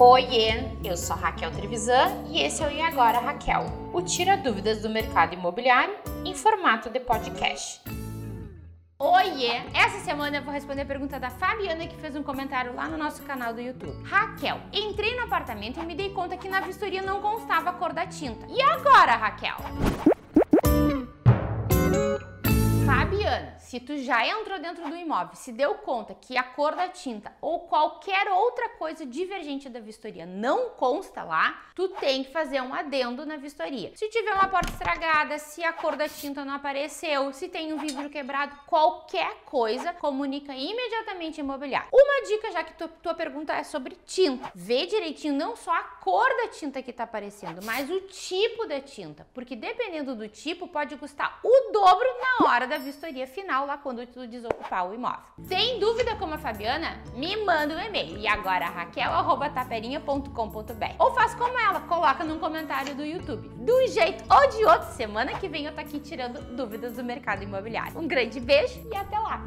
Oiê, eu sou Raquel Trevisan e esse é o E Agora Raquel, o Tira Dúvidas do Mercado Imobiliário em formato de podcast. Oiê! Essa semana eu vou responder a pergunta da Fabiana que fez um comentário lá no nosso canal do YouTube. Raquel, entrei no apartamento e me dei conta que na vistoria não constava a cor da tinta. E agora, Raquel? Se tu já entrou dentro do imóvel, se deu conta que a cor da tinta ou qualquer outra coisa divergente da vistoria não consta lá, tu tem que fazer um adendo na vistoria. Se tiver uma porta estragada, se a cor da tinta não apareceu, se tem um vidro quebrado, qualquer coisa, comunica imediatamente imobiliário. Uma dica, já que tu, tua pergunta é sobre tinta, vê direitinho não só a cor da tinta que tá aparecendo, mas o tipo da tinta, porque dependendo do tipo pode custar o dobro na hora da vistoria final lá quando tu desocupar o imóvel. Sem dúvida como a Fabiana? Me manda um e-mail. E agora raquel.taperinha.com.br Ou faz como ela, coloca num comentário do YouTube. Do jeito ou de outro, semana que vem eu tô aqui tirando dúvidas do mercado imobiliário. Um grande beijo e até lá!